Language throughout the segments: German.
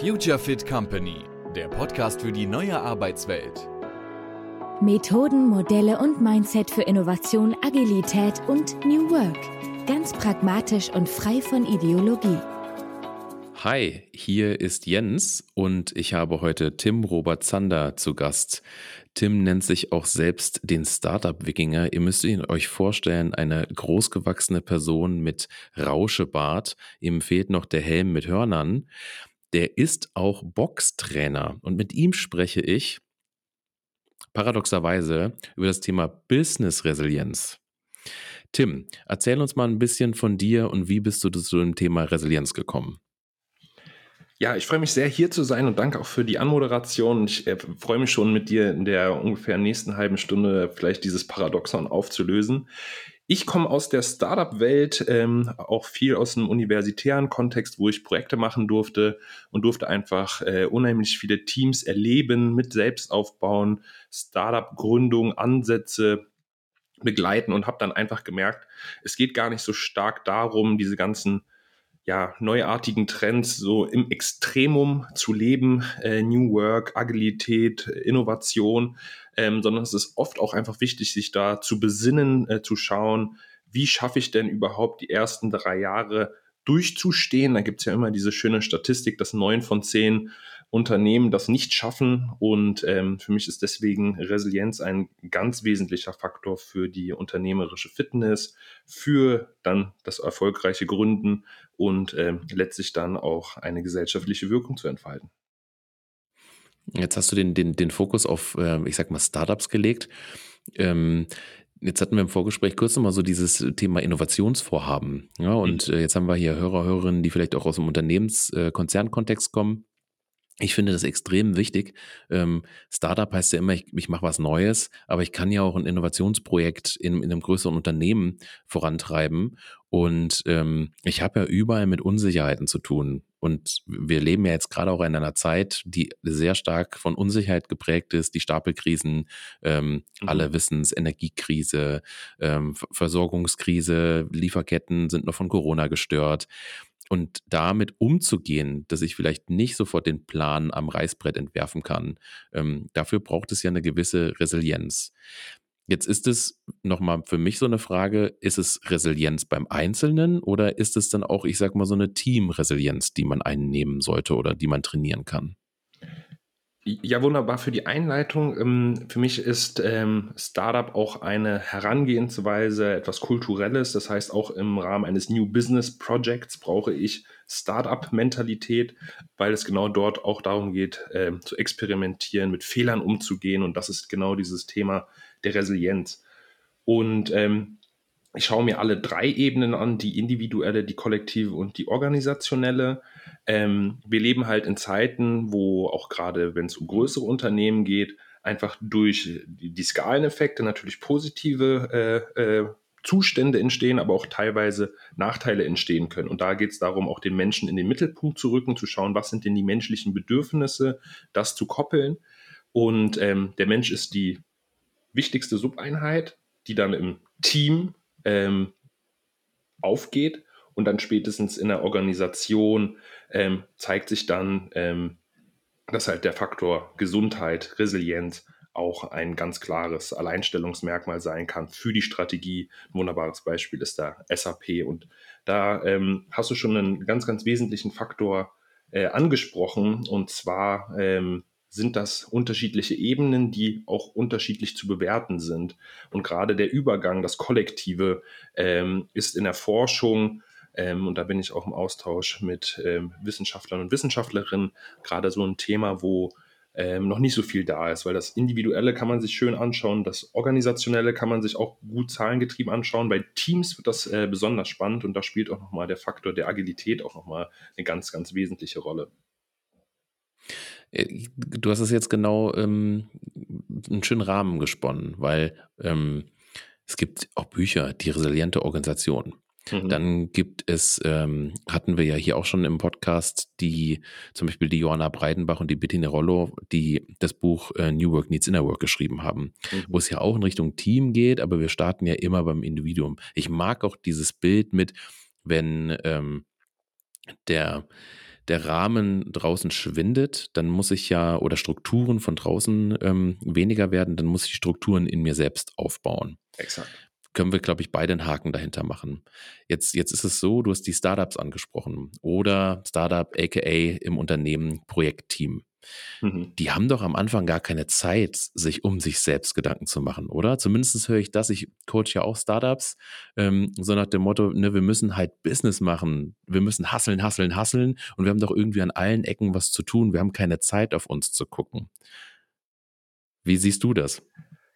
Future Fit Company, der Podcast für die neue Arbeitswelt. Methoden, Modelle und Mindset für Innovation, Agilität und New Work. Ganz pragmatisch und frei von Ideologie. Hi, hier ist Jens und ich habe heute Tim Robert Zander zu Gast. Tim nennt sich auch selbst den Startup-Wikinger. Ihr müsst ihn euch vorstellen, eine großgewachsene Person mit Rauschebart. Ihm fehlt noch der Helm mit Hörnern. Der ist auch Boxtrainer und mit ihm spreche ich paradoxerweise über das Thema Business Resilienz. Tim, erzähl uns mal ein bisschen von dir und wie bist du zu dem Thema Resilienz gekommen? Ja, ich freue mich sehr, hier zu sein und danke auch für die Anmoderation. Ich äh, freue mich schon, mit dir in der ungefähr nächsten halben Stunde vielleicht dieses Paradoxon aufzulösen. Ich komme aus der Startup-Welt, ähm, auch viel aus einem universitären Kontext, wo ich Projekte machen durfte und durfte einfach äh, unheimlich viele Teams erleben, mit Selbstaufbauen, Startup-Gründung, Ansätze begleiten und habe dann einfach gemerkt, es geht gar nicht so stark darum, diese ganzen ja, neuartigen Trends so im Extremum zu leben, äh, New Work, Agilität, Innovation, ähm, sondern es ist oft auch einfach wichtig, sich da zu besinnen, äh, zu schauen, wie schaffe ich denn überhaupt die ersten drei Jahre durchzustehen. Da gibt es ja immer diese schöne Statistik, dass neun von zehn Unternehmen das nicht schaffen. Und ähm, für mich ist deswegen Resilienz ein ganz wesentlicher Faktor für die unternehmerische Fitness, für dann das erfolgreiche Gründen und ähm, letztlich dann auch eine gesellschaftliche Wirkung zu entfalten. Jetzt hast du den, den, den Fokus auf, äh, ich sag mal, Startups gelegt. Ähm, Jetzt hatten wir im Vorgespräch kurz nochmal so dieses Thema Innovationsvorhaben. Ja, und mhm. jetzt haben wir hier Hörer, Hörerinnen, die vielleicht auch aus dem Unternehmenskonzernkontext kommen. Ich finde das extrem wichtig. Ähm, Startup heißt ja immer, ich, ich mache was Neues, aber ich kann ja auch ein Innovationsprojekt in, in einem größeren Unternehmen vorantreiben. Und ähm, ich habe ja überall mit Unsicherheiten zu tun. Und wir leben ja jetzt gerade auch in einer Zeit, die sehr stark von Unsicherheit geprägt ist. Die Stapelkrisen, ähm, mhm. alle wissen es, Energiekrise, ähm, Versorgungskrise, Lieferketten sind noch von Corona gestört. Und damit umzugehen, dass ich vielleicht nicht sofort den Plan am Reißbrett entwerfen kann, ähm, dafür braucht es ja eine gewisse Resilienz. Jetzt ist es nochmal für mich so eine Frage, ist es Resilienz beim Einzelnen oder ist es dann auch, ich sag mal, so eine Teamresilienz, die man einnehmen sollte oder die man trainieren kann? Ja, wunderbar für die Einleitung. Ähm, für mich ist ähm, Startup auch eine Herangehensweise, etwas Kulturelles. Das heißt, auch im Rahmen eines New Business Projects brauche ich Startup-Mentalität, weil es genau dort auch darum geht, ähm, zu experimentieren, mit Fehlern umzugehen. Und das ist genau dieses Thema der Resilienz. Und ich schaue mir alle drei Ebenen an, die individuelle, die kollektive und die organisationelle. Ähm, wir leben halt in Zeiten, wo auch gerade, wenn es um größere Unternehmen geht, einfach durch die, die Skaleneffekte natürlich positive äh, äh, Zustände entstehen, aber auch teilweise Nachteile entstehen können. Und da geht es darum, auch den Menschen in den Mittelpunkt zu rücken, zu schauen, was sind denn die menschlichen Bedürfnisse, das zu koppeln. Und ähm, der Mensch ist die wichtigste Subeinheit, die dann im Team ähm, aufgeht und dann spätestens in der Organisation ähm, zeigt sich dann, ähm, dass halt der Faktor Gesundheit, Resilienz auch ein ganz klares Alleinstellungsmerkmal sein kann für die Strategie. Ein wunderbares Beispiel ist da SAP und da ähm, hast du schon einen ganz, ganz wesentlichen Faktor äh, angesprochen und zwar ähm, sind das unterschiedliche Ebenen, die auch unterschiedlich zu bewerten sind. Und gerade der Übergang, das Kollektive, ähm, ist in der Forschung, und da bin ich auch im Austausch mit ähm, Wissenschaftlern und Wissenschaftlerinnen, gerade so ein Thema, wo ähm, noch nicht so viel da ist, weil das Individuelle kann man sich schön anschauen, das Organisationelle kann man sich auch gut zahlengetrieben anschauen. Bei Teams wird das äh, besonders spannend und da spielt auch nochmal der Faktor der Agilität auch nochmal eine ganz, ganz wesentliche Rolle. Äh, du hast es jetzt genau ähm, einen schönen Rahmen gesponnen, weil ähm, es gibt auch Bücher, die resiliente Organisation. Mhm. Dann gibt es, ähm, hatten wir ja hier auch schon im Podcast, die zum Beispiel die Johanna Breidenbach und die Bettine Rollo, die das Buch äh, New Work Needs Inner Work geschrieben haben, mhm. wo es ja auch in Richtung Team geht, aber wir starten ja immer beim Individuum. Ich mag auch dieses Bild mit, wenn ähm, der der Rahmen draußen schwindet, dann muss ich ja, oder Strukturen von draußen ähm, weniger werden, dann muss ich Strukturen in mir selbst aufbauen. Exakt. Können wir, glaube ich, beide einen Haken dahinter machen. Jetzt, jetzt ist es so, du hast die Startups angesprochen oder Startup, aka im Unternehmen Projektteam. Mhm. Die haben doch am Anfang gar keine Zeit, sich um sich selbst Gedanken zu machen, oder? Zumindest höre ich das. Ich coach ja auch Startups, ähm, so nach dem Motto, ne, wir müssen halt Business machen. Wir müssen hasseln, hasseln, hasseln. Und wir haben doch irgendwie an allen Ecken was zu tun. Wir haben keine Zeit, auf uns zu gucken. Wie siehst du das?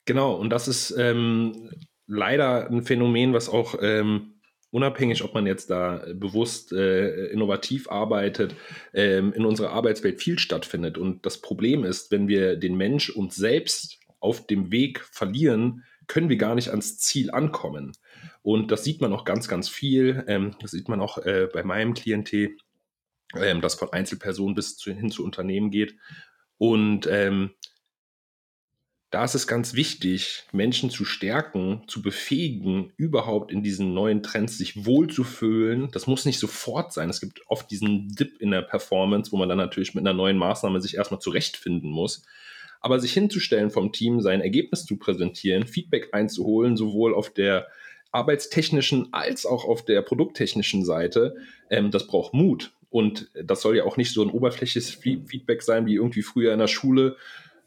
Genau, und das ist ähm, leider ein Phänomen, was auch ähm, unabhängig, ob man jetzt da bewusst äh, innovativ arbeitet, ähm, in unserer Arbeitswelt viel stattfindet. Und das Problem ist, wenn wir den Mensch uns selbst auf dem Weg verlieren, können wir gar nicht ans Ziel ankommen. Und das sieht man auch ganz, ganz viel. Ähm, das sieht man auch äh, bei meinem Klientel, ähm, das von Einzelpersonen bis zu, hin zu Unternehmen geht. Und ähm, da ist es ganz wichtig, Menschen zu stärken, zu befähigen, überhaupt in diesen neuen Trends sich wohlzufühlen. Das muss nicht sofort sein. Es gibt oft diesen Dip in der Performance, wo man dann natürlich mit einer neuen Maßnahme sich erstmal zurechtfinden muss. Aber sich hinzustellen vom Team, sein Ergebnis zu präsentieren, Feedback einzuholen, sowohl auf der arbeitstechnischen als auch auf der produkttechnischen Seite, ähm, das braucht Mut. Und das soll ja auch nicht so ein oberflächliches Feedback sein, wie irgendwie früher in der Schule,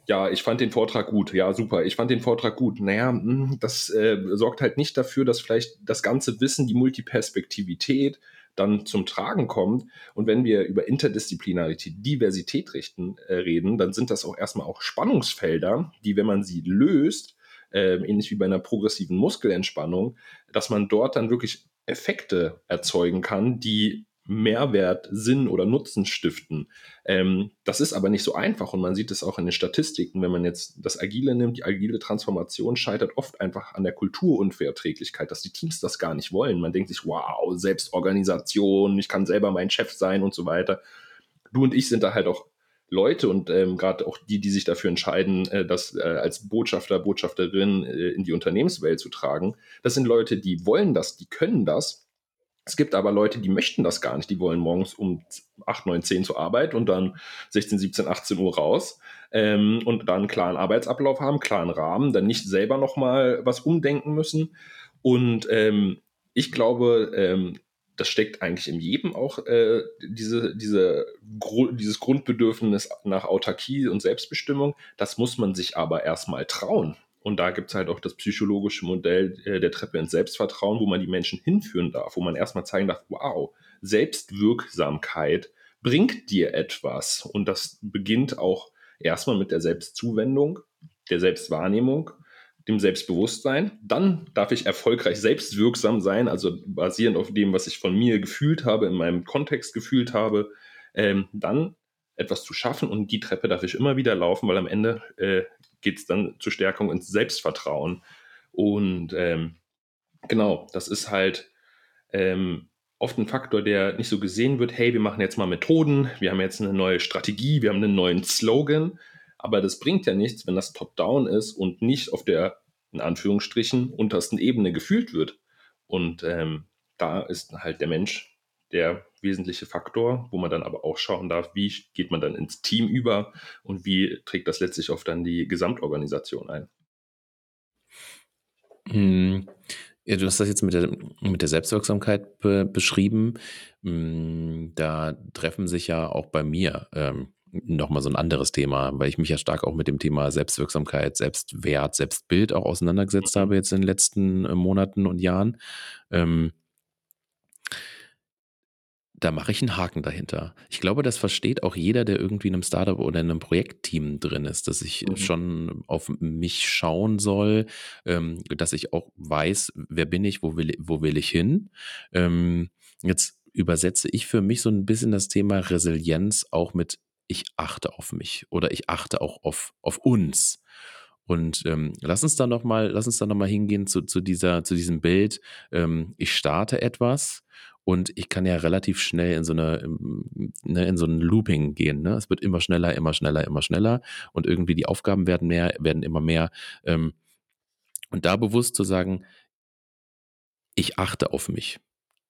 ja, ich fand den Vortrag gut, ja, super, ich fand den Vortrag gut. Naja, hm, das äh, sorgt halt nicht dafür, dass vielleicht das ganze Wissen, die Multiperspektivität dann zum Tragen kommt. Und wenn wir über Interdisziplinarität, Diversität richten, äh, reden, dann sind das auch erstmal auch Spannungsfelder, die, wenn man sie löst, äh, ähnlich wie bei einer progressiven Muskelentspannung, dass man dort dann wirklich Effekte erzeugen kann, die Mehrwert, Sinn oder Nutzen stiften. Ähm, das ist aber nicht so einfach und man sieht es auch in den Statistiken. Wenn man jetzt das Agile nimmt, die agile Transformation scheitert oft einfach an der Kulturunverträglichkeit, dass die Teams das gar nicht wollen. Man denkt sich, wow, Selbstorganisation, ich kann selber mein Chef sein und so weiter. Du und ich sind da halt auch Leute und ähm, gerade auch die, die sich dafür entscheiden, äh, das äh, als Botschafter, Botschafterin äh, in die Unternehmenswelt zu tragen. Das sind Leute, die wollen das, die können das es gibt aber Leute, die möchten das gar nicht. Die wollen morgens um 8, 9, 10 zur Arbeit und dann 16, 17, 18 Uhr raus ähm, und dann einen klaren Arbeitsablauf haben, klaren Rahmen, dann nicht selber nochmal was umdenken müssen. Und ähm, ich glaube, ähm, das steckt eigentlich in jedem auch äh, diese, diese, Gru dieses Grundbedürfnis nach Autarkie und Selbstbestimmung. Das muss man sich aber erstmal trauen. Und da gibt es halt auch das psychologische Modell äh, der Treppe ins Selbstvertrauen, wo man die Menschen hinführen darf, wo man erstmal zeigen darf, wow, Selbstwirksamkeit bringt dir etwas. Und das beginnt auch erstmal mit der Selbstzuwendung, der Selbstwahrnehmung, dem Selbstbewusstsein. Dann darf ich erfolgreich selbstwirksam sein, also basierend auf dem, was ich von mir gefühlt habe, in meinem Kontext gefühlt habe. Ähm, dann etwas zu schaffen und die Treppe darf ich immer wieder laufen, weil am Ende äh, geht es dann zur Stärkung ins Selbstvertrauen. Und ähm, genau, das ist halt ähm, oft ein Faktor, der nicht so gesehen wird, hey, wir machen jetzt mal Methoden, wir haben jetzt eine neue Strategie, wir haben einen neuen Slogan, aber das bringt ja nichts, wenn das top-down ist und nicht auf der, in Anführungsstrichen, untersten Ebene gefühlt wird. Und ähm, da ist halt der Mensch der wesentliche Faktor, wo man dann aber auch schauen darf, wie geht man dann ins Team über und wie trägt das letztlich auf dann die Gesamtorganisation ein. Hm. Ja, du hast das jetzt mit der, mit der Selbstwirksamkeit be beschrieben. Hm, da treffen sich ja auch bei mir ähm, nochmal so ein anderes Thema, weil ich mich ja stark auch mit dem Thema Selbstwirksamkeit, Selbstwert, Selbstbild auch auseinandergesetzt mhm. habe jetzt in den letzten äh, Monaten und Jahren. Ähm, da mache ich einen Haken dahinter. Ich glaube, das versteht auch jeder, der irgendwie in einem Startup oder in einem Projektteam drin ist, dass ich mhm. schon auf mich schauen soll, ähm, dass ich auch weiß, wer bin ich, wo will, wo will ich hin. Ähm, jetzt übersetze ich für mich so ein bisschen das Thema Resilienz auch mit ich achte auf mich oder ich achte auch auf, auf uns. Und ähm, lass uns da noch mal, lass uns da noch mal hingehen zu, zu dieser, zu diesem Bild. Ähm, ich starte etwas und ich kann ja relativ schnell in so eine, ne, in so ein Looping gehen. Ne? Es wird immer schneller, immer schneller, immer schneller. Und irgendwie die Aufgaben werden mehr, werden immer mehr. Ähm, und da bewusst zu sagen, ich achte auf mich.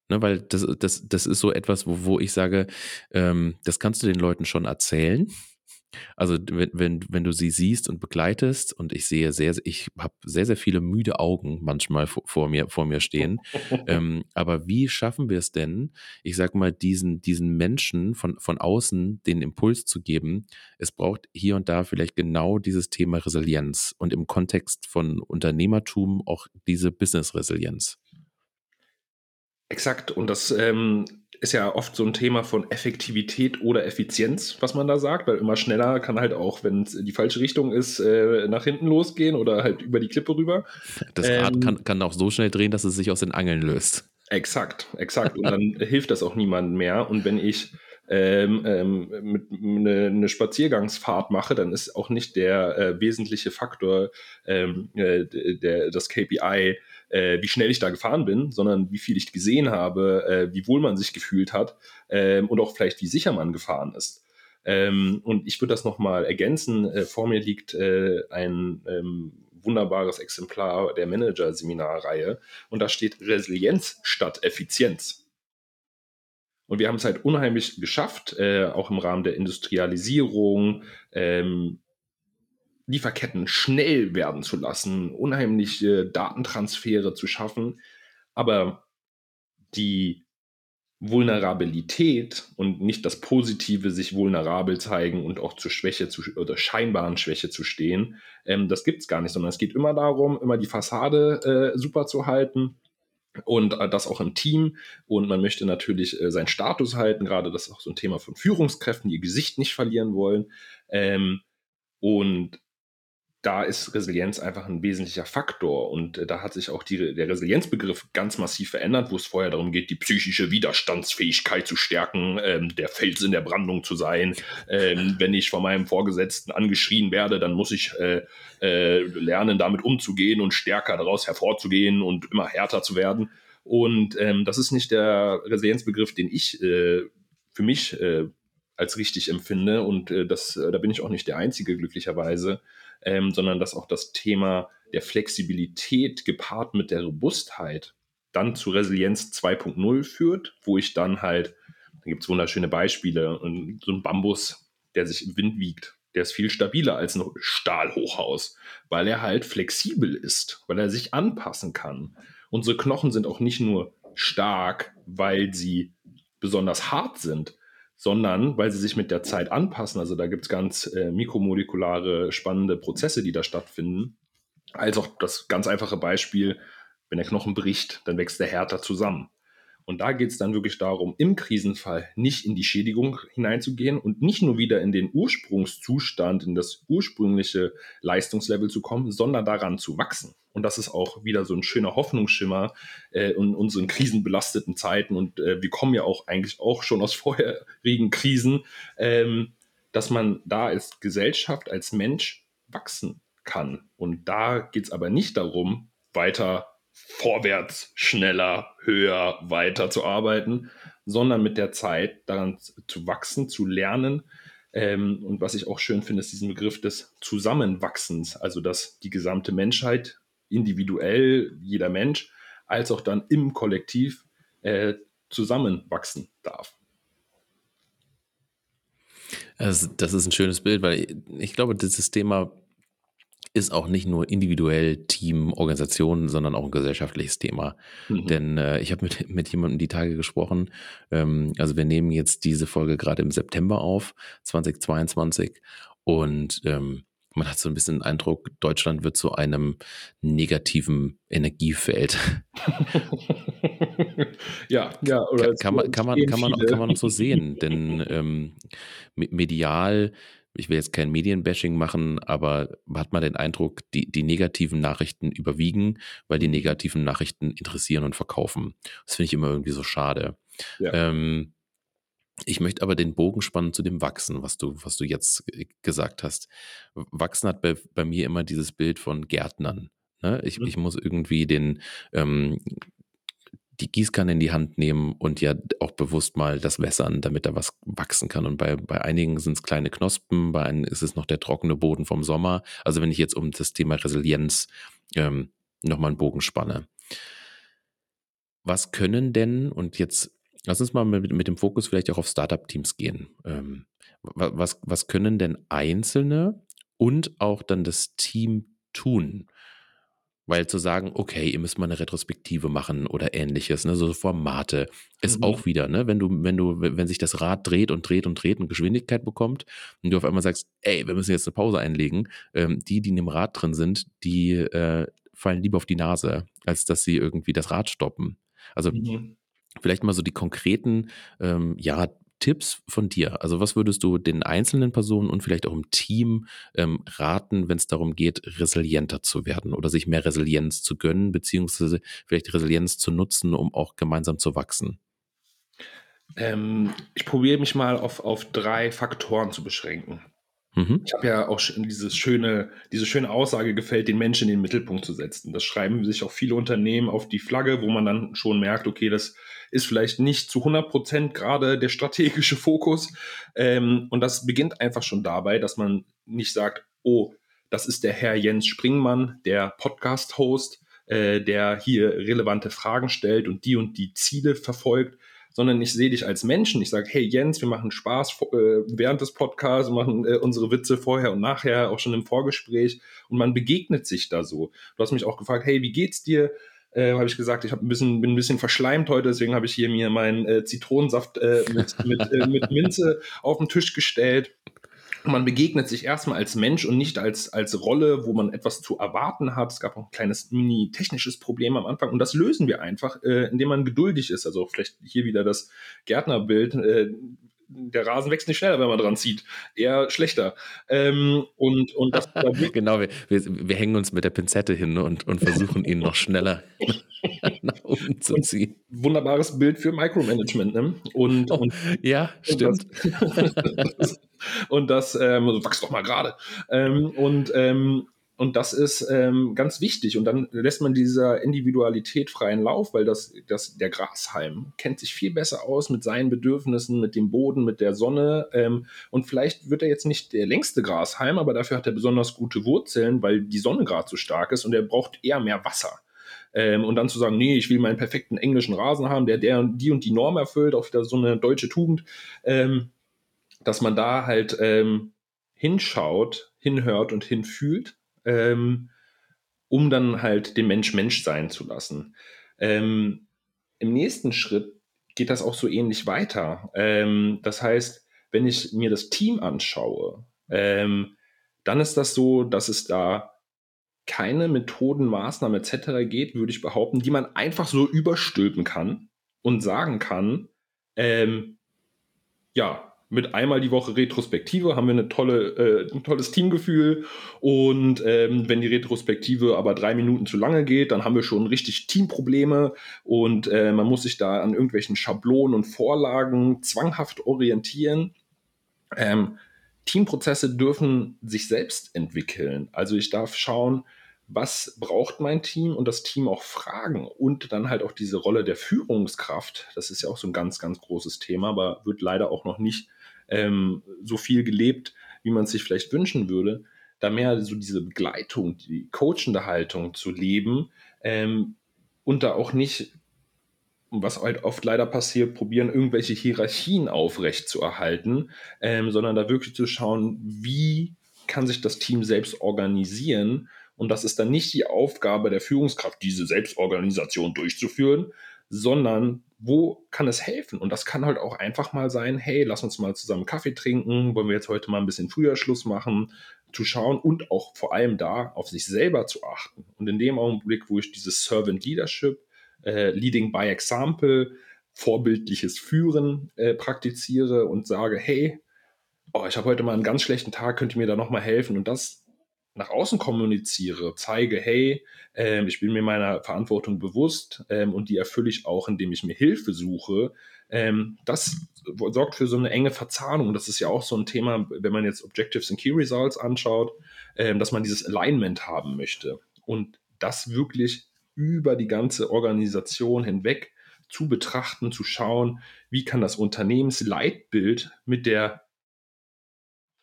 Ne, weil das, das, das ist so etwas, wo, wo ich sage, ähm, das kannst du den Leuten schon erzählen. Also wenn, wenn, wenn du sie siehst und begleitest und ich sehe sehr, ich habe sehr, sehr viele müde Augen manchmal vor, vor mir, vor mir stehen. ähm, aber wie schaffen wir es denn, ich sag mal, diesen, diesen Menschen von, von außen den Impuls zu geben? Es braucht hier und da vielleicht genau dieses Thema Resilienz und im Kontext von Unternehmertum auch diese Business-Resilienz. Exakt. Und das ähm, ist ja oft so ein Thema von Effektivität oder Effizienz, was man da sagt, weil immer schneller kann halt auch, wenn es die falsche Richtung ist, äh, nach hinten losgehen oder halt über die Klippe rüber. Das Rad ähm, kann, kann auch so schnell drehen, dass es sich aus den Angeln löst. Exakt, exakt. Und dann hilft das auch niemandem mehr. Und wenn ich ähm, ähm, mit eine, eine Spaziergangsfahrt mache, dann ist auch nicht der äh, wesentliche Faktor ähm, äh, der, das KPI, äh, wie schnell ich da gefahren bin, sondern wie viel ich gesehen habe, äh, wie wohl man sich gefühlt hat ähm, und auch vielleicht wie sicher man gefahren ist. Ähm, und ich würde das nochmal ergänzen. Äh, vor mir liegt äh, ein ähm, wunderbares Exemplar der Manager-Seminarreihe und da steht Resilienz statt Effizienz. Und wir haben es halt unheimlich geschafft, äh, auch im Rahmen der Industrialisierung, ähm, Lieferketten schnell werden zu lassen, unheimliche Datentransfere zu schaffen. Aber die Vulnerabilität und nicht das Positive, sich vulnerabel zeigen und auch zur Schwäche zu, oder scheinbaren Schwäche zu stehen, ähm, das gibt es gar nicht, sondern es geht immer darum, immer die Fassade äh, super zu halten und äh, das auch im Team. Und man möchte natürlich äh, seinen Status halten, gerade das ist auch so ein Thema von Führungskräften, die ihr Gesicht nicht verlieren wollen. Ähm, und da ist Resilienz einfach ein wesentlicher Faktor. Und äh, da hat sich auch die, der Resilienzbegriff ganz massiv verändert, wo es vorher darum geht, die psychische Widerstandsfähigkeit zu stärken, ähm, der Fels in der Brandung zu sein. Ähm, wenn ich von meinem Vorgesetzten angeschrien werde, dann muss ich äh, äh, lernen, damit umzugehen und stärker daraus hervorzugehen und immer härter zu werden. Und ähm, das ist nicht der Resilienzbegriff, den ich äh, für mich äh, als richtig empfinde. Und äh, das, da bin ich auch nicht der Einzige, glücklicherweise ähm, sondern dass auch das Thema der Flexibilität gepaart mit der Robustheit dann zu Resilienz 2.0 führt, wo ich dann halt, da gibt es wunderschöne Beispiele, und so ein Bambus, der sich im Wind wiegt, der ist viel stabiler als ein Stahlhochhaus, weil er halt flexibel ist, weil er sich anpassen kann. Unsere Knochen sind auch nicht nur stark, weil sie besonders hart sind, sondern weil sie sich mit der Zeit anpassen. Also da gibt es ganz äh, mikromolekulare, spannende Prozesse, die da stattfinden. Als auch das ganz einfache Beispiel, wenn der Knochen bricht, dann wächst der härter zusammen. Und da geht es dann wirklich darum, im Krisenfall nicht in die Schädigung hineinzugehen und nicht nur wieder in den Ursprungszustand, in das ursprüngliche Leistungslevel zu kommen, sondern daran zu wachsen. Und das ist auch wieder so ein schöner Hoffnungsschimmer äh, in unseren krisenbelasteten Zeiten. Und äh, wir kommen ja auch eigentlich auch schon aus vorherigen Krisen, ähm, dass man da als Gesellschaft, als Mensch wachsen kann. Und da geht es aber nicht darum, weiter vorwärts, schneller, höher, weiter zu arbeiten, sondern mit der Zeit daran zu wachsen, zu lernen. Ähm, und was ich auch schön finde, ist diesen Begriff des Zusammenwachsens, also dass die gesamte Menschheit, individuell, jeder Mensch, als auch dann im Kollektiv äh, zusammenwachsen darf. Also das ist ein schönes Bild, weil ich glaube, dieses Thema ist auch nicht nur individuell Team, Organisation, sondern auch ein gesellschaftliches Thema. Mhm. Denn äh, ich habe mit, mit jemandem die Tage gesprochen. Ähm, also wir nehmen jetzt diese Folge gerade im September auf, 2022. Und ähm, man hat so ein bisschen den Eindruck, Deutschland wird zu einem negativen Energiefeld. ja, ja, oder kann, kann, man, kann, man, kann, man, kann man noch so sehen, denn ähm, medial ich will jetzt kein Medienbashing machen, aber hat man den Eindruck, die, die negativen Nachrichten überwiegen, weil die negativen Nachrichten interessieren und verkaufen. Das finde ich immer irgendwie so schade. Ja. Ähm, ich möchte aber den Bogen spannen zu dem Wachsen, was du, was du jetzt gesagt hast. Wachsen hat bei, bei mir immer dieses Bild von Gärtnern. Ne? Ich, mhm. ich muss irgendwie den, ähm, die Gießkanne in die Hand nehmen und ja auch bewusst mal das wässern, damit da was wachsen kann. Und bei, bei einigen sind es kleine Knospen, bei einigen ist es noch der trockene Boden vom Sommer. Also wenn ich jetzt um das Thema Resilienz ähm, nochmal einen Bogen spanne. was können denn, und jetzt lass uns mal mit, mit dem Fokus vielleicht auch auf Startup-Teams gehen. Ähm, was, was können denn Einzelne und auch dann das Team tun? Weil zu sagen, okay, ihr müsst mal eine Retrospektive machen oder ähnliches, ne, so Formate, ist mhm. auch wieder, ne, wenn du, wenn du, wenn sich das Rad dreht und dreht und dreht und Geschwindigkeit bekommt und du auf einmal sagst, ey, wir müssen jetzt eine Pause einlegen, ähm, die, die in dem Rad drin sind, die äh, fallen lieber auf die Nase, als dass sie irgendwie das Rad stoppen. Also mhm. vielleicht mal so die konkreten, ähm, ja, Tipps von dir? Also was würdest du den einzelnen Personen und vielleicht auch im Team ähm, raten, wenn es darum geht, resilienter zu werden oder sich mehr Resilienz zu gönnen, beziehungsweise vielleicht Resilienz zu nutzen, um auch gemeinsam zu wachsen? Ähm, ich probiere mich mal auf, auf drei Faktoren zu beschränken. Mhm. Ich habe ja auch dieses schöne, diese schöne Aussage gefällt, den Menschen in den Mittelpunkt zu setzen. Das schreiben sich auch viele Unternehmen auf die Flagge, wo man dann schon merkt, okay, das ist vielleicht nicht zu 100 Prozent gerade der strategische Fokus. Ähm, und das beginnt einfach schon dabei, dass man nicht sagt, oh, das ist der Herr Jens Springmann, der Podcast-Host, äh, der hier relevante Fragen stellt und die und die Ziele verfolgt, sondern ich sehe dich als Menschen. Ich sage, hey Jens, wir machen Spaß äh, während des Podcasts, machen äh, unsere Witze vorher und nachher, auch schon im Vorgespräch und man begegnet sich da so. Du hast mich auch gefragt, hey, wie geht's dir? Äh, habe ich gesagt, ich ein bisschen, bin ein bisschen verschleimt heute, deswegen habe ich hier mir meinen äh, Zitronensaft äh, mit, mit, äh, mit Minze auf den Tisch gestellt man begegnet sich erstmal als Mensch und nicht als, als Rolle, wo man etwas zu erwarten hat. Es gab auch ein kleines mini-technisches Problem am Anfang und das lösen wir einfach, äh, indem man geduldig ist. Also vielleicht hier wieder das Gärtnerbild. Äh, der Rasen wächst nicht schneller, wenn man dran zieht, eher schlechter. Ähm, und, und das genau, wir, wir, wir, hängen uns mit der Pinzette hin und, und versuchen ihn noch schneller nach oben zu ziehen. Und wunderbares Bild für Micromanagement. Ne? Und, oh, und ja, stimmt. Und das, und das ähm, wachs doch mal gerade. Ähm, und ähm, und das ist ähm, ganz wichtig. Und dann lässt man dieser Individualität freien Lauf, weil das, das, der Grashalm kennt sich viel besser aus mit seinen Bedürfnissen, mit dem Boden, mit der Sonne. Ähm, und vielleicht wird er jetzt nicht der längste Grashalm, aber dafür hat er besonders gute Wurzeln, weil die Sonne gerade so stark ist und er braucht eher mehr Wasser. Ähm, und dann zu sagen, nee, ich will meinen perfekten englischen Rasen haben, der, der die und die Norm erfüllt, auch wieder so eine deutsche Tugend, ähm, dass man da halt ähm, hinschaut, hinhört und hinfühlt ähm, um dann halt den Mensch Mensch sein zu lassen. Ähm, Im nächsten Schritt geht das auch so ähnlich weiter. Ähm, das heißt, wenn ich mir das Team anschaue, ähm, dann ist das so, dass es da keine Methoden, Maßnahmen etc. geht, würde ich behaupten, die man einfach so überstülpen kann und sagen kann, ähm, ja, mit einmal die Woche Retrospektive haben wir eine tolle, äh, ein tolles Teamgefühl. Und ähm, wenn die Retrospektive aber drei Minuten zu lange geht, dann haben wir schon richtig Teamprobleme und äh, man muss sich da an irgendwelchen Schablonen und Vorlagen zwanghaft orientieren. Ähm, Teamprozesse dürfen sich selbst entwickeln. Also ich darf schauen, was braucht mein Team und das Team auch fragen und dann halt auch diese Rolle der Führungskraft. Das ist ja auch so ein ganz, ganz großes Thema, aber wird leider auch noch nicht ähm, so viel gelebt, wie man es sich vielleicht wünschen würde, da mehr so diese Begleitung, die coachende Haltung zu leben ähm, und da auch nicht, was halt oft leider passiert, probieren, irgendwelche Hierarchien aufrecht zu erhalten, ähm, sondern da wirklich zu schauen, wie kann sich das Team selbst organisieren. Und das ist dann nicht die Aufgabe der Führungskraft, diese Selbstorganisation durchzuführen, sondern wo kann es helfen? Und das kann halt auch einfach mal sein, hey, lass uns mal zusammen Kaffee trinken, wollen wir jetzt heute mal ein bisschen früher Schluss machen, zu schauen und auch vor allem da auf sich selber zu achten. Und in dem Augenblick, wo ich dieses Servant Leadership, äh, Leading by Example, vorbildliches Führen äh, praktiziere und sage, hey, oh, ich habe heute mal einen ganz schlechten Tag, könnt ihr mir da nochmal helfen? Und das nach außen kommuniziere, zeige, hey, äh, ich bin mir meiner Verantwortung bewusst ähm, und die erfülle ich auch, indem ich mir Hilfe suche, ähm, das sorgt für so eine enge Verzahnung. Das ist ja auch so ein Thema, wenn man jetzt Objectives and Key Results anschaut, ähm, dass man dieses Alignment haben möchte und das wirklich über die ganze Organisation hinweg zu betrachten, zu schauen, wie kann das Unternehmensleitbild mit der,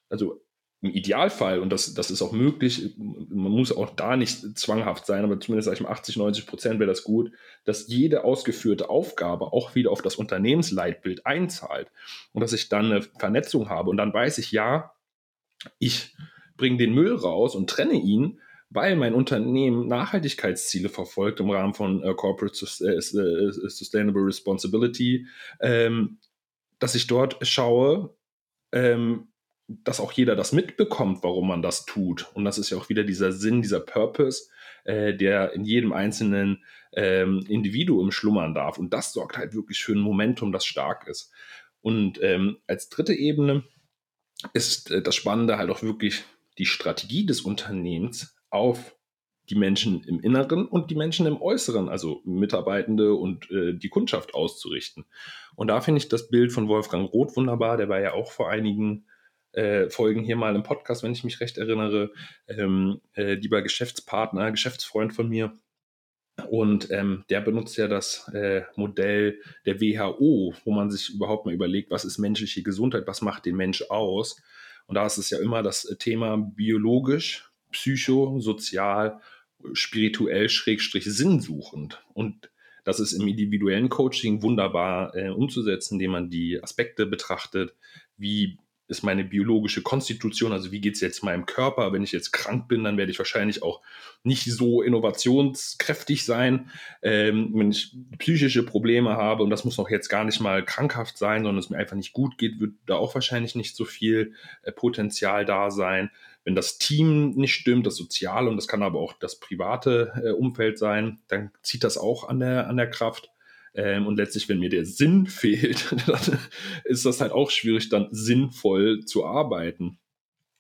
also im Idealfall, und das, das ist auch möglich, man muss auch da nicht zwanghaft sein, aber zumindest sage ich mal 80, 90 Prozent wäre das gut, dass jede ausgeführte Aufgabe auch wieder auf das Unternehmensleitbild einzahlt und dass ich dann eine Vernetzung habe. Und dann weiß ich, ja, ich bringe den Müll raus und trenne ihn, weil mein Unternehmen Nachhaltigkeitsziele verfolgt im Rahmen von äh, Corporate äh, äh, Sustainable Responsibility, ähm, dass ich dort schaue, ähm, dass auch jeder das mitbekommt, warum man das tut. Und das ist ja auch wieder dieser Sinn, dieser Purpose, äh, der in jedem einzelnen ähm, Individuum schlummern darf. Und das sorgt halt wirklich für ein Momentum, das stark ist. Und ähm, als dritte Ebene ist äh, das Spannende halt auch wirklich die Strategie des Unternehmens auf die Menschen im Inneren und die Menschen im Äußeren, also Mitarbeitende und äh, die Kundschaft auszurichten. Und da finde ich das Bild von Wolfgang Roth wunderbar, der war ja auch vor einigen äh, Folgen hier mal im Podcast, wenn ich mich recht erinnere, ähm, äh, lieber Geschäftspartner, Geschäftsfreund von mir. Und ähm, der benutzt ja das äh, Modell der WHO, wo man sich überhaupt mal überlegt, was ist menschliche Gesundheit, was macht den Mensch aus. Und da ist es ja immer das Thema biologisch, psychosozial, spirituell, schrägstrich sinnsuchend. Und das ist im individuellen Coaching wunderbar äh, umzusetzen, indem man die Aspekte betrachtet, wie ist meine biologische Konstitution, also wie geht es jetzt meinem Körper. Wenn ich jetzt krank bin, dann werde ich wahrscheinlich auch nicht so innovationskräftig sein. Ähm, wenn ich psychische Probleme habe, und das muss auch jetzt gar nicht mal krankhaft sein, sondern es mir einfach nicht gut geht, wird da auch wahrscheinlich nicht so viel äh, Potenzial da sein. Wenn das Team nicht stimmt, das Soziale, und das kann aber auch das private äh, Umfeld sein, dann zieht das auch an der, an der Kraft. Ähm, und letztlich, wenn mir der Sinn fehlt, dann ist das halt auch schwierig, dann sinnvoll zu arbeiten.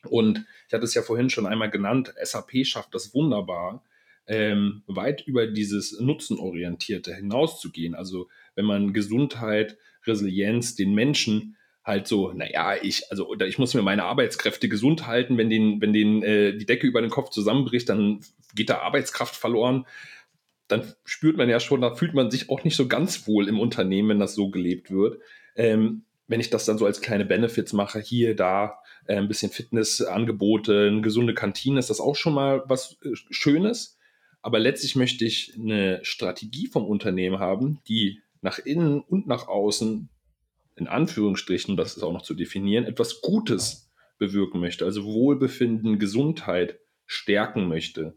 Und ich hatte es ja vorhin schon einmal genannt, SAP schafft das wunderbar, ähm, weit über dieses Nutzenorientierte hinauszugehen. Also wenn man Gesundheit, Resilienz, den Menschen halt so, naja, ich, also ich muss mir meine Arbeitskräfte gesund halten, wenn den, wenn den äh, die Decke über den Kopf zusammenbricht, dann geht da Arbeitskraft verloren dann spürt man ja schon, da fühlt man sich auch nicht so ganz wohl im Unternehmen, wenn das so gelebt wird. Ähm, wenn ich das dann so als kleine Benefits mache, hier, da, äh, ein bisschen Fitnessangebote, eine gesunde Kantine, ist das auch schon mal was äh, Schönes. Aber letztlich möchte ich eine Strategie vom Unternehmen haben, die nach innen und nach außen, in Anführungsstrichen, das ist auch noch zu definieren, etwas Gutes bewirken möchte. Also Wohlbefinden, Gesundheit stärken möchte.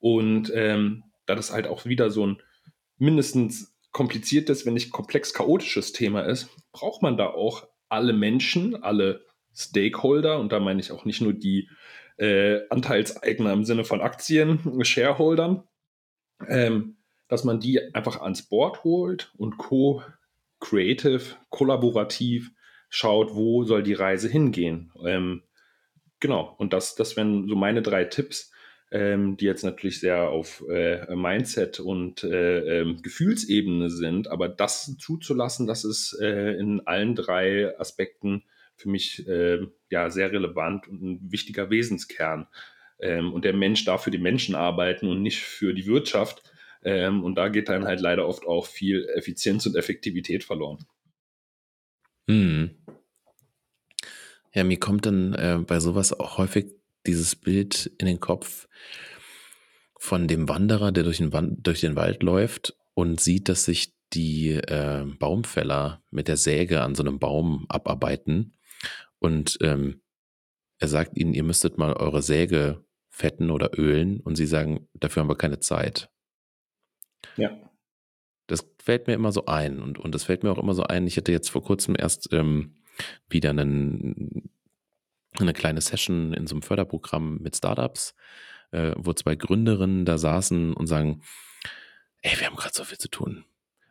Und ähm, da das halt auch wieder so ein mindestens kompliziertes, wenn nicht komplex chaotisches Thema ist, braucht man da auch alle Menschen, alle Stakeholder, und da meine ich auch nicht nur die äh, Anteilseigner im Sinne von Aktien, Shareholdern, ähm, dass man die einfach ans Board holt und co-creative, kollaborativ schaut, wo soll die Reise hingehen. Ähm, genau, und das, das wären so meine drei Tipps, ähm, die jetzt natürlich sehr auf äh, Mindset und äh, äh, Gefühlsebene sind, aber das zuzulassen, das ist äh, in allen drei Aspekten für mich äh, ja sehr relevant und ein wichtiger Wesenskern. Ähm, und der Mensch darf für die Menschen arbeiten und nicht für die Wirtschaft. Ähm, und da geht dann halt leider oft auch viel Effizienz und Effektivität verloren. Hm. Ja, mir kommt dann äh, bei sowas auch häufig dieses Bild in den Kopf von dem Wanderer, der durch den, Wand, durch den Wald läuft und sieht, dass sich die äh, Baumfäller mit der Säge an so einem Baum abarbeiten. Und ähm, er sagt ihnen, ihr müsstet mal eure Säge fetten oder ölen. Und sie sagen, dafür haben wir keine Zeit. Ja. Das fällt mir immer so ein. Und, und das fällt mir auch immer so ein. Ich hatte jetzt vor kurzem erst ähm, wieder einen eine kleine Session in so einem Förderprogramm mit Startups, äh, wo zwei Gründerinnen da saßen und sagen, ey, wir haben gerade so viel zu tun.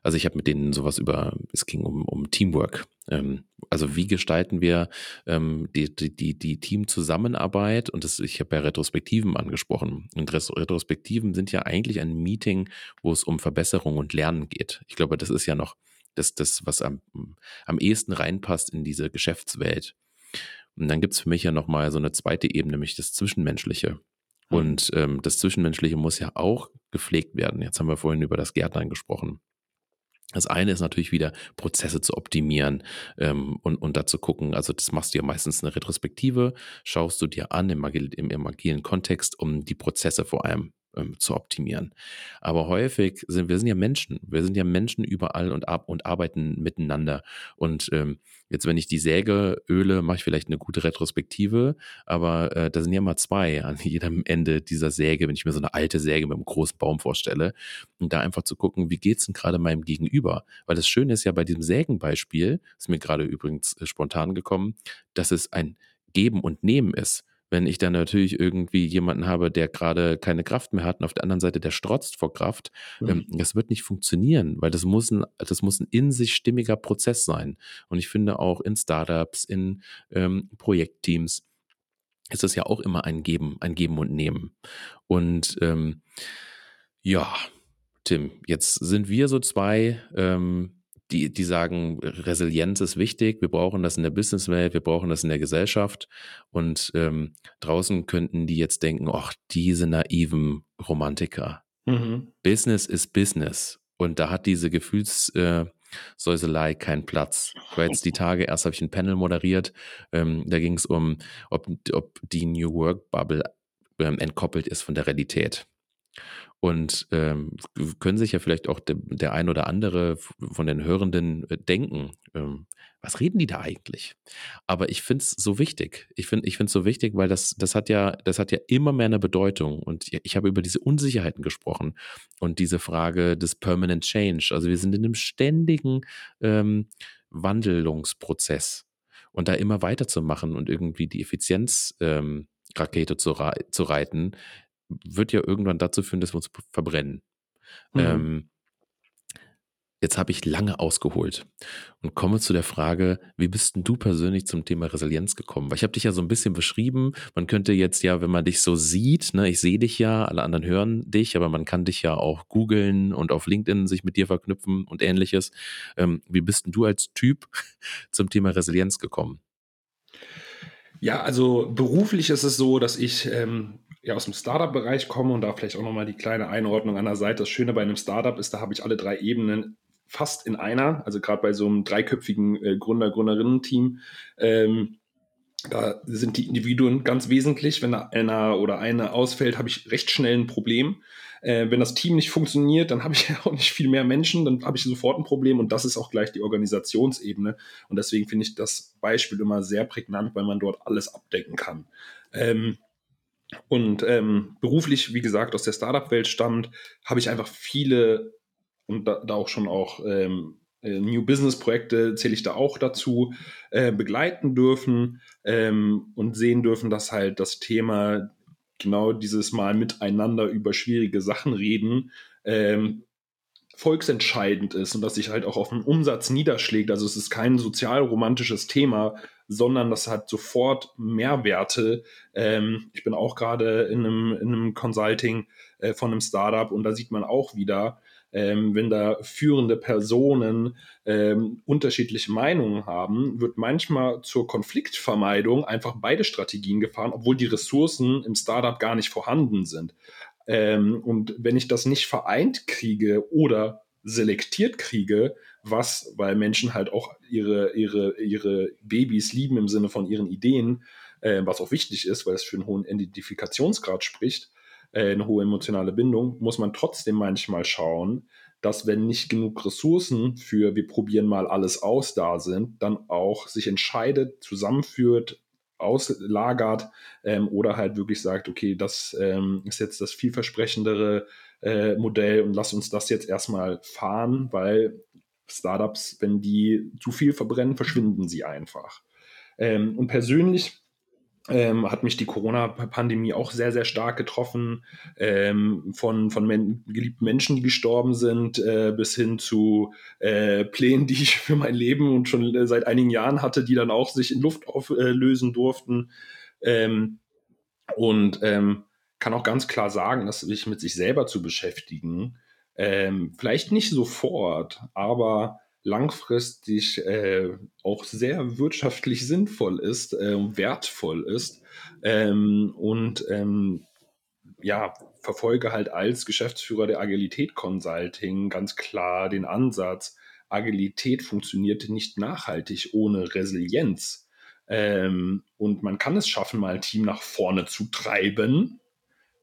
Also ich habe mit denen sowas über, es ging um, um Teamwork. Ähm, also wie gestalten wir ähm, die, die, die, Teamzusammenarbeit? Und das, ich habe ja Retrospektiven angesprochen. Und Retrospektiven sind ja eigentlich ein Meeting, wo es um Verbesserung und Lernen geht. Ich glaube, das ist ja noch das, das was am, am ehesten reinpasst in diese Geschäftswelt. Und dann gibt es für mich ja nochmal so eine zweite Ebene, nämlich das Zwischenmenschliche. Mhm. Und ähm, das Zwischenmenschliche muss ja auch gepflegt werden. Jetzt haben wir vorhin über das Gärtnern gesprochen. Das eine ist natürlich wieder, Prozesse zu optimieren ähm, und, und da zu gucken, also das machst du ja meistens eine Retrospektive, schaust du dir an im, agil, im, im agilen Kontext, um die Prozesse vor allem ähm, zu optimieren. Aber häufig sind wir sind ja Menschen, wir sind ja Menschen überall und, ab, und arbeiten miteinander. Und ähm, jetzt, wenn ich die Säge öle, mache ich vielleicht eine gute Retrospektive, aber äh, da sind ja immer zwei an jedem Ende dieser Säge, wenn ich mir so eine alte Säge mit einem großen Baum vorstelle. Und da einfach zu gucken, wie geht es denn gerade meinem Gegenüber? Weil das Schöne ist ja bei diesem Sägenbeispiel, ist mir gerade übrigens äh, spontan gekommen, dass es ein Geben und Nehmen ist. Wenn ich dann natürlich irgendwie jemanden habe, der gerade keine Kraft mehr hat und auf der anderen Seite der strotzt vor Kraft, mhm. ähm, das wird nicht funktionieren, weil das muss, ein, das muss ein in sich stimmiger Prozess sein. Und ich finde auch in Startups, in ähm, Projektteams, ist es ja auch immer ein Geben, ein Geben und Nehmen. Und ähm, ja, Tim, jetzt sind wir so zwei, ähm, die, die sagen, Resilienz ist wichtig, wir brauchen das in der Businesswelt, wir brauchen das in der Gesellschaft. Und ähm, draußen könnten die jetzt denken, ach, diese naiven Romantiker. Mhm. Business ist Business. Und da hat diese Gefühlssäuselei äh, keinen Platz. Ich war jetzt die Tage, erst habe ich ein Panel moderiert, ähm, da ging es um, ob, ob die New Work Bubble ähm, entkoppelt ist von der Realität. Und ähm, können sich ja vielleicht auch de, der ein oder andere von den Hörenden äh, denken, ähm, was reden die da eigentlich? Aber ich finde es so wichtig. Ich finde ich es so wichtig, weil das, das hat ja, das hat ja immer mehr eine Bedeutung. Und ich habe über diese Unsicherheiten gesprochen und diese Frage des Permanent Change. Also wir sind in einem ständigen ähm, Wandlungsprozess. Und da immer weiterzumachen und irgendwie die Effizienzrakete ähm, zu, zu reiten, wird ja irgendwann dazu führen, dass wir uns verbrennen. Mhm. Ähm, jetzt habe ich lange ausgeholt und komme zu der Frage, wie bist denn du persönlich zum Thema Resilienz gekommen? Weil ich habe dich ja so ein bisschen beschrieben. Man könnte jetzt ja, wenn man dich so sieht, ne, ich sehe dich ja, alle anderen hören dich, aber man kann dich ja auch googeln und auf LinkedIn sich mit dir verknüpfen und ähnliches. Ähm, wie bist denn du als Typ zum Thema Resilienz gekommen? Ja, also beruflich ist es so, dass ich ähm, ja aus dem Startup-Bereich komme und da vielleicht auch nochmal die kleine Einordnung an der Seite. Das Schöne bei einem Startup ist, da habe ich alle drei Ebenen fast in einer, also gerade bei so einem dreiköpfigen äh, Gründer, Gründerinnen-Team. Ähm, da sind die Individuen ganz wesentlich. Wenn einer oder eine ausfällt, habe ich recht schnell ein Problem. Äh, wenn das Team nicht funktioniert, dann habe ich ja auch nicht viel mehr Menschen, dann habe ich sofort ein Problem und das ist auch gleich die Organisationsebene. Und deswegen finde ich das Beispiel immer sehr prägnant, weil man dort alles abdecken kann. Ähm, und ähm, beruflich, wie gesagt, aus der Startup-Welt stammt, habe ich einfach viele und da, da auch schon auch ähm, äh, New Business-Projekte zähle ich da auch dazu, äh, begleiten dürfen ähm, und sehen dürfen, dass halt das Thema genau dieses Mal miteinander über schwierige Sachen reden ähm, volksentscheidend ist und dass sich halt auch auf den Umsatz niederschlägt. Also es ist kein sozialromantisches Thema, sondern das hat sofort Mehrwerte. Ähm, ich bin auch gerade in einem, in einem Consulting äh, von einem Startup und da sieht man auch wieder, ähm, wenn da führende Personen ähm, unterschiedliche Meinungen haben, wird manchmal zur Konfliktvermeidung einfach beide Strategien gefahren, obwohl die Ressourcen im Startup gar nicht vorhanden sind. Ähm, und wenn ich das nicht vereint kriege oder selektiert kriege, was, weil Menschen halt auch ihre, ihre, ihre Babys lieben im Sinne von ihren Ideen, äh, was auch wichtig ist, weil es für einen hohen Identifikationsgrad spricht, äh, eine hohe emotionale Bindung, muss man trotzdem manchmal schauen, dass wenn nicht genug Ressourcen für wir probieren mal alles aus da sind, dann auch sich entscheidet, zusammenführt, auslagert ähm, oder halt wirklich sagt, okay, das ähm, ist jetzt das vielversprechendere äh, Modell und lass uns das jetzt erstmal fahren, weil Startups, wenn die zu viel verbrennen, verschwinden sie einfach. Ähm, und persönlich ähm, hat mich die Corona-Pandemie auch sehr, sehr stark getroffen. Ähm, von von men geliebten Menschen, die gestorben sind, äh, bis hin zu äh, Plänen, die ich für mein Leben und schon äh, seit einigen Jahren hatte, die dann auch sich in Luft auflösen durften. Ähm, und ähm, kann auch ganz klar sagen, dass sich mit sich selber zu beschäftigen, ähm, vielleicht nicht sofort, aber langfristig äh, auch sehr wirtschaftlich sinnvoll ist, äh, wertvoll ist ähm, und ähm, ja, verfolge halt als Geschäftsführer der Agilität Consulting ganz klar den Ansatz, Agilität funktioniert nicht nachhaltig ohne Resilienz. Ähm, und man kann es schaffen, mal ein Team nach vorne zu treiben,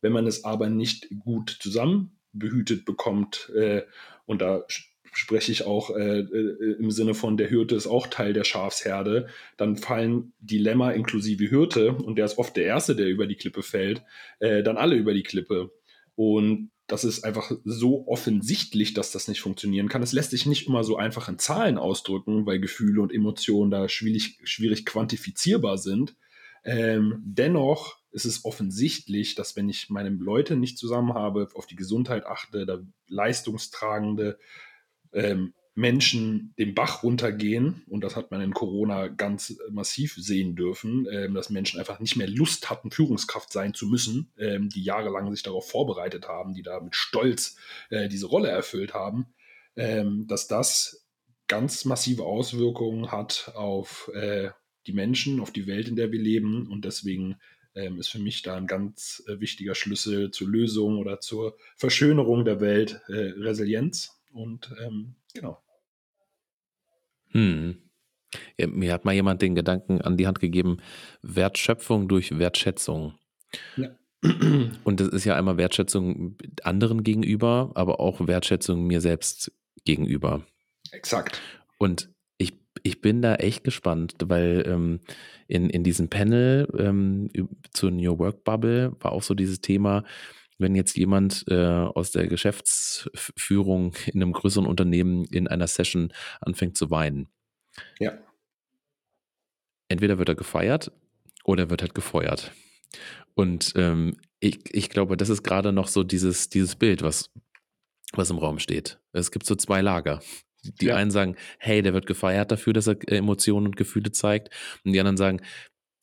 wenn man es aber nicht gut zusammen behütet bekommt. Äh, und da spreche ich auch äh, äh, im Sinne von der Hürde ist auch Teil der Schafsherde, dann fallen Dilemma inklusive Hürde, und der ist oft der Erste, der über die Klippe fällt, äh, dann alle über die Klippe. Und das ist einfach so offensichtlich, dass das nicht funktionieren kann. Es lässt sich nicht immer so einfach in Zahlen ausdrücken, weil Gefühle und Emotionen da schwierig, schwierig quantifizierbar sind. Ähm, dennoch ist es offensichtlich, dass wenn ich meine Leute nicht zusammen habe, auf die Gesundheit achte, da leistungstragende ähm, Menschen den Bach runtergehen, und das hat man in Corona ganz massiv sehen dürfen, ähm, dass Menschen einfach nicht mehr Lust hatten, Führungskraft sein zu müssen, ähm, die jahrelang sich darauf vorbereitet haben, die da mit Stolz äh, diese Rolle erfüllt haben, ähm, dass das ganz massive Auswirkungen hat auf äh, die Menschen, auf die Welt, in der wir leben. Und deswegen ähm, ist für mich da ein ganz äh, wichtiger Schlüssel zur Lösung oder zur Verschönerung der Welt äh, Resilienz. Und ähm, genau. Hm. Ja, mir hat mal jemand den Gedanken an die Hand gegeben, Wertschöpfung durch Wertschätzung. Ja. Und das ist ja einmal Wertschätzung anderen gegenüber, aber auch Wertschätzung mir selbst gegenüber. Exakt. Und ich, ich bin da echt gespannt, weil ähm, in, in diesem Panel ähm, zur New Work Bubble war auch so dieses Thema, wenn jetzt jemand äh, aus der Geschäftsführung in einem größeren Unternehmen in einer Session anfängt zu weinen. Ja. Entweder wird er gefeiert oder er wird halt gefeuert. Und ähm, ich, ich glaube, das ist gerade noch so dieses, dieses Bild, was, was im Raum steht. Es gibt so zwei Lager. Die ja. einen sagen, hey, der wird gefeiert dafür, dass er Emotionen und Gefühle zeigt. Und die anderen sagen,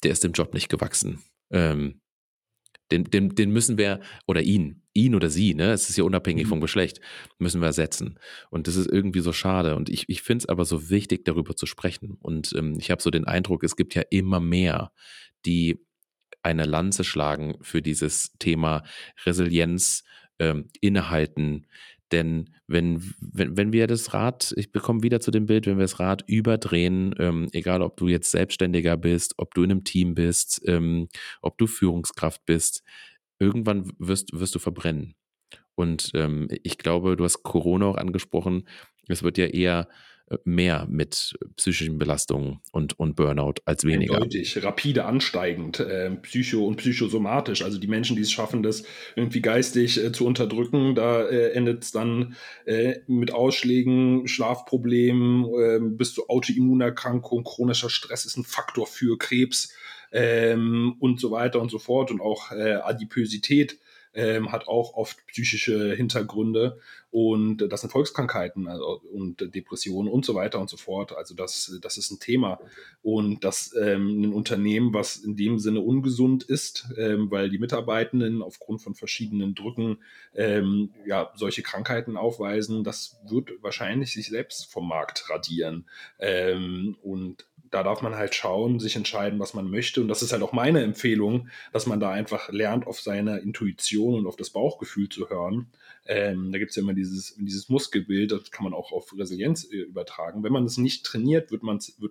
der ist dem Job nicht gewachsen. Ähm, den, den, den müssen wir, oder ihn, ihn oder sie, ne, es ist ja unabhängig mhm. vom Geschlecht, müssen wir ersetzen. Und das ist irgendwie so schade. Und ich, ich finde es aber so wichtig, darüber zu sprechen. Und ähm, ich habe so den Eindruck, es gibt ja immer mehr, die eine Lanze schlagen für dieses Thema Resilienz, ähm, innehalten, denn wenn, wenn, wenn wir das Rad, ich bekomme wieder zu dem Bild, wenn wir das Rad überdrehen, ähm, egal ob du jetzt Selbstständiger bist, ob du in einem Team bist, ähm, ob du Führungskraft bist, irgendwann wirst, wirst du verbrennen. Und ähm, ich glaube, du hast Corona auch angesprochen. Es wird ja eher mehr mit psychischen Belastungen und, und Burnout als weniger. Eindeutig, rapide ansteigend, äh, psycho- und psychosomatisch. Also die Menschen, die es schaffen, das irgendwie geistig äh, zu unterdrücken, da äh, endet es dann äh, mit Ausschlägen, Schlafproblemen ähm, bis zu Autoimmunerkrankung, chronischer Stress ist ein Faktor für Krebs ähm, und so weiter und so fort und auch äh, Adipösität ähm, hat auch oft psychische Hintergründe und das sind Volkskrankheiten also, und Depressionen und so weiter und so fort. Also das, das ist ein Thema und das ähm, ein Unternehmen, was in dem Sinne ungesund ist, ähm, weil die Mitarbeitenden aufgrund von verschiedenen Drücken ähm, ja solche Krankheiten aufweisen, das wird wahrscheinlich sich selbst vom Markt radieren ähm, und da darf man halt schauen, sich entscheiden, was man möchte. Und das ist halt auch meine Empfehlung, dass man da einfach lernt, auf seine Intuition und auf das Bauchgefühl zu hören. Ähm, da gibt es ja immer dieses, dieses Muskelbild, das kann man auch auf Resilienz äh, übertragen. Wenn man das nicht trainiert, wird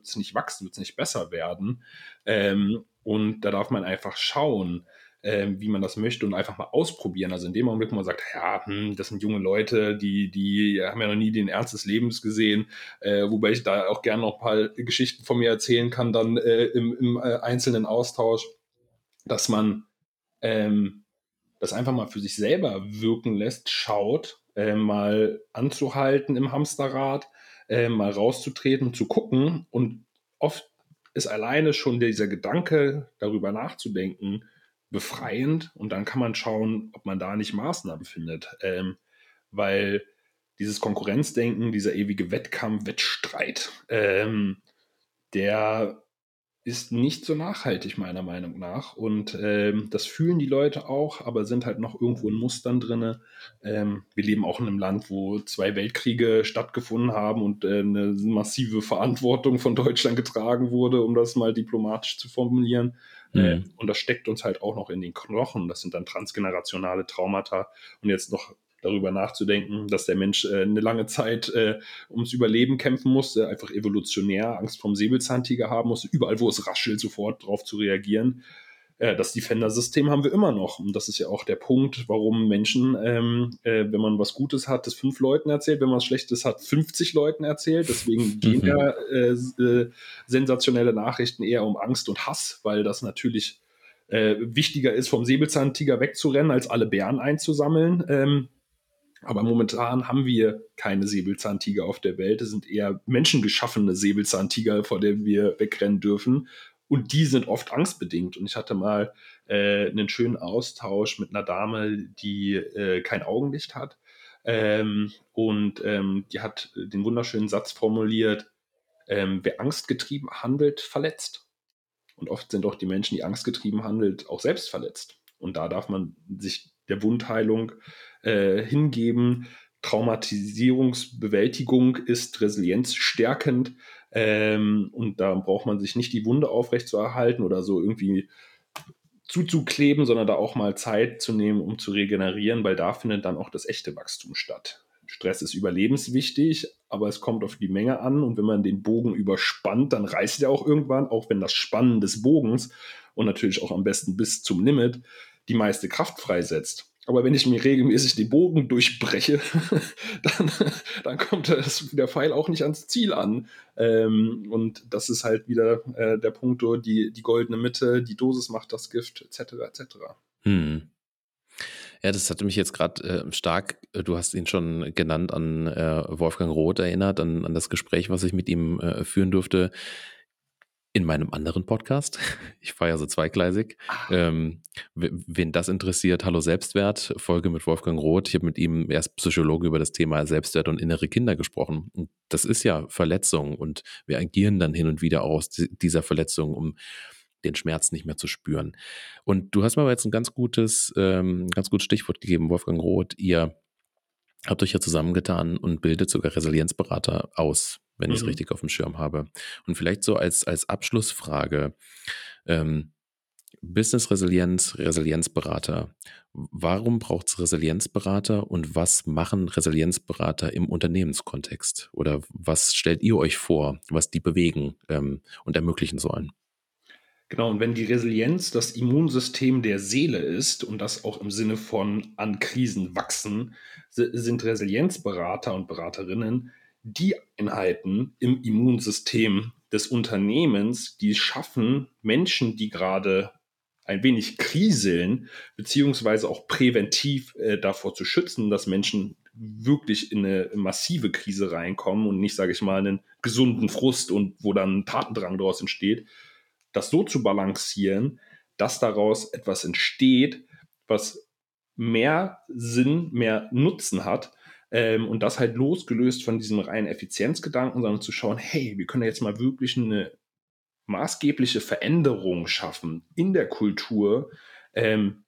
es nicht wachsen, wird es nicht besser werden. Ähm, und da darf man einfach schauen, äh, wie man das möchte und einfach mal ausprobieren. Also in dem Augenblick, wo man sagt, ja, hm, das sind junge Leute, die, die haben ja noch nie den Ernst des Lebens gesehen, äh, wobei ich da auch gerne noch ein paar Geschichten von mir erzählen kann, dann äh, im, im äh, einzelnen Austausch, dass man ähm, das einfach mal für sich selber wirken lässt, schaut, äh, mal anzuhalten im Hamsterrad, äh, mal rauszutreten, zu gucken und oft ist alleine schon dieser Gedanke, darüber nachzudenken, befreiend und dann kann man schauen, ob man da nicht Maßnahmen findet. Ähm, weil dieses Konkurrenzdenken, dieser ewige Wettkampf, Wettstreit, ähm, der ist nicht so nachhaltig, meiner Meinung nach. Und ähm, das fühlen die Leute auch, aber sind halt noch irgendwo in Mustern drin. Ähm, wir leben auch in einem Land, wo zwei Weltkriege stattgefunden haben und äh, eine massive Verantwortung von Deutschland getragen wurde, um das mal diplomatisch zu formulieren. Mhm. Äh, und das steckt uns halt auch noch in den Knochen. Das sind dann transgenerationale Traumata. Und jetzt noch darüber nachzudenken, dass der Mensch äh, eine lange Zeit äh, ums Überleben kämpfen musste, einfach evolutionär Angst vom Säbelzahntiger haben musste, überall, wo es raschelt, sofort darauf zu reagieren. Äh, das Defender-System haben wir immer noch. Und das ist ja auch der Punkt, warum Menschen, ähm, äh, wenn man was Gutes hat, das fünf Leuten erzählt, wenn man was Schlechtes hat, 50 Leuten erzählt. Deswegen gehen mhm. ja äh, äh, sensationelle Nachrichten eher um Angst und Hass, weil das natürlich äh, wichtiger ist, vom Säbelzahntiger wegzurennen, als alle Bären einzusammeln. Ähm, aber momentan haben wir keine Säbelzahntiger auf der Welt. Es sind eher menschengeschaffene Säbelzahntiger, vor denen wir wegrennen dürfen. Und die sind oft angstbedingt. Und ich hatte mal äh, einen schönen Austausch mit einer Dame, die äh, kein Augenlicht hat. Ähm, und ähm, die hat den wunderschönen Satz formuliert, ähm, wer angstgetrieben handelt, verletzt. Und oft sind auch die Menschen, die angstgetrieben handelt, auch selbst verletzt. Und da darf man sich der Wundheilung äh, hingeben. Traumatisierungsbewältigung ist resilienzstärkend ähm, und da braucht man sich nicht die Wunde aufrechtzuerhalten oder so irgendwie zuzukleben, sondern da auch mal Zeit zu nehmen, um zu regenerieren, weil da findet dann auch das echte Wachstum statt. Stress ist überlebenswichtig, aber es kommt auf die Menge an und wenn man den Bogen überspannt, dann reißt er auch irgendwann, auch wenn das Spannen des Bogens und natürlich auch am besten bis zum Limit die meiste Kraft freisetzt. Aber wenn ich mir regelmäßig den Bogen durchbreche, dann, dann kommt das, der Pfeil auch nicht ans Ziel an. Ähm, und das ist halt wieder äh, der Punkt, die, die goldene Mitte, die Dosis macht das Gift, etc. etc. Hm. Ja, das hatte mich jetzt gerade äh, stark, äh, du hast ihn schon genannt, an äh, Wolfgang Roth erinnert, an, an das Gespräch, was ich mit ihm äh, führen durfte in meinem anderen Podcast. Ich fahre ja so zweigleisig. Ah. Ähm, wen das interessiert, Hallo Selbstwert, Folge mit Wolfgang Roth. Ich habe mit ihm erst Psychologe über das Thema Selbstwert und innere Kinder gesprochen. Und das ist ja Verletzung und wir agieren dann hin und wieder aus dieser Verletzung, um den Schmerz nicht mehr zu spüren. Und du hast mir aber jetzt ein ganz gutes, ähm, ganz gutes Stichwort gegeben, Wolfgang Roth. Ihr habt euch ja zusammengetan und bildet sogar Resilienzberater aus wenn mhm. ich es richtig auf dem Schirm habe. Und vielleicht so als, als Abschlussfrage, ähm, Business Resilienz, Resilienzberater. Warum braucht es Resilienzberater und was machen Resilienzberater im Unternehmenskontext? Oder was stellt ihr euch vor, was die bewegen ähm, und ermöglichen sollen? Genau, und wenn die Resilienz das Immunsystem der Seele ist und das auch im Sinne von an Krisen wachsen, sind Resilienzberater und Beraterinnen die Einheiten im Immunsystem des Unternehmens, die schaffen, Menschen, die gerade ein wenig kriseln, beziehungsweise auch präventiv äh, davor zu schützen, dass Menschen wirklich in eine massive Krise reinkommen und nicht, sage ich mal, einen gesunden Frust und wo dann Tatendrang daraus entsteht, das so zu balancieren, dass daraus etwas entsteht, was mehr Sinn, mehr Nutzen hat ähm, und das halt losgelöst von diesem reinen Effizienzgedanken, sondern zu schauen, hey, wir können jetzt mal wirklich eine maßgebliche Veränderung schaffen in der Kultur. Ähm,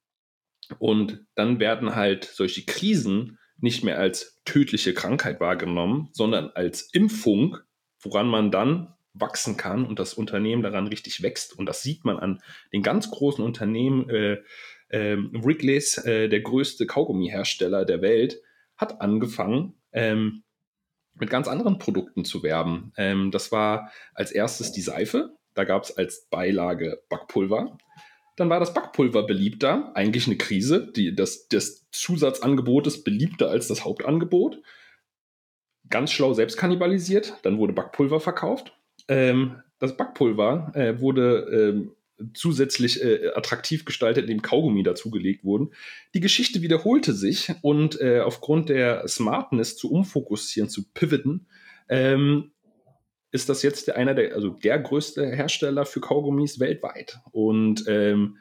und dann werden halt solche Krisen nicht mehr als tödliche Krankheit wahrgenommen, sondern als Impfung, woran man dann wachsen kann und das Unternehmen daran richtig wächst. Und das sieht man an den ganz großen Unternehmen. Äh, äh, Wrigley's, äh, der größte Kaugummihersteller der Welt, hat angefangen, ähm, mit ganz anderen Produkten zu werben. Ähm, das war als erstes die Seife. Da gab es als Beilage Backpulver. Dann war das Backpulver beliebter, eigentlich eine Krise. Die, das, das Zusatzangebot ist beliebter als das Hauptangebot. Ganz schlau selbst kannibalisiert. Dann wurde Backpulver verkauft. Ähm, das Backpulver äh, wurde ähm, zusätzlich äh, attraktiv gestaltet, indem Kaugummi dazugelegt wurden. Die Geschichte wiederholte sich und äh, aufgrund der Smartness zu umfokussieren, zu pivoten, ähm, ist das jetzt einer der, also der größte Hersteller für Kaugummis weltweit. Und ähm,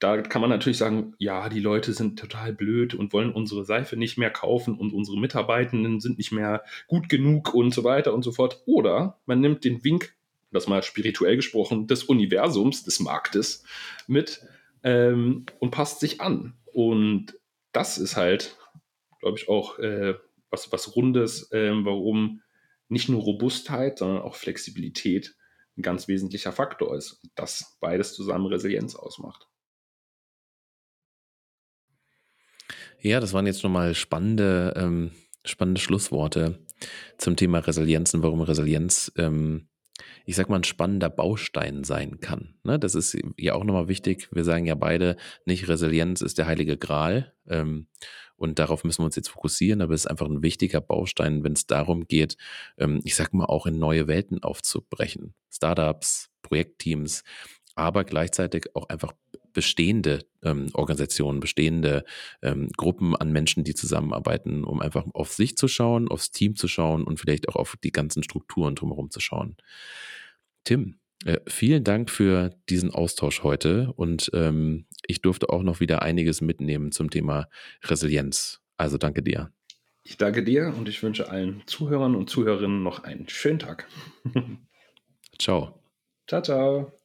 da kann man natürlich sagen, ja, die Leute sind total blöd und wollen unsere Seife nicht mehr kaufen und unsere Mitarbeitenden sind nicht mehr gut genug und so weiter und so fort. Oder man nimmt den Wink das mal spirituell gesprochen, des Universums, des Marktes mit ähm, und passt sich an. Und das ist halt, glaube ich, auch äh, was, was Rundes, äh, warum nicht nur Robustheit, sondern auch Flexibilität ein ganz wesentlicher Faktor ist. Das beides zusammen Resilienz ausmacht. Ja, das waren jetzt nochmal spannende, ähm, spannende Schlussworte zum Thema Resilienz und warum Resilienz, ähm, ich sag mal, ein spannender Baustein sein kann. Ne? Das ist ja auch nochmal wichtig. Wir sagen ja beide, nicht Resilienz ist der heilige Gral. Ähm, und darauf müssen wir uns jetzt fokussieren, aber es ist einfach ein wichtiger Baustein, wenn es darum geht, ähm, ich sag mal, auch in neue Welten aufzubrechen. Startups, Projektteams, aber gleichzeitig auch einfach bestehende ähm, Organisationen, bestehende ähm, Gruppen an Menschen, die zusammenarbeiten, um einfach auf sich zu schauen, aufs Team zu schauen und vielleicht auch auf die ganzen Strukturen drumherum zu schauen. Tim, äh, vielen Dank für diesen Austausch heute und ähm, ich durfte auch noch wieder einiges mitnehmen zum Thema Resilienz. Also danke dir. Ich danke dir und ich wünsche allen Zuhörern und Zuhörerinnen noch einen schönen Tag. ciao. Ciao, ciao.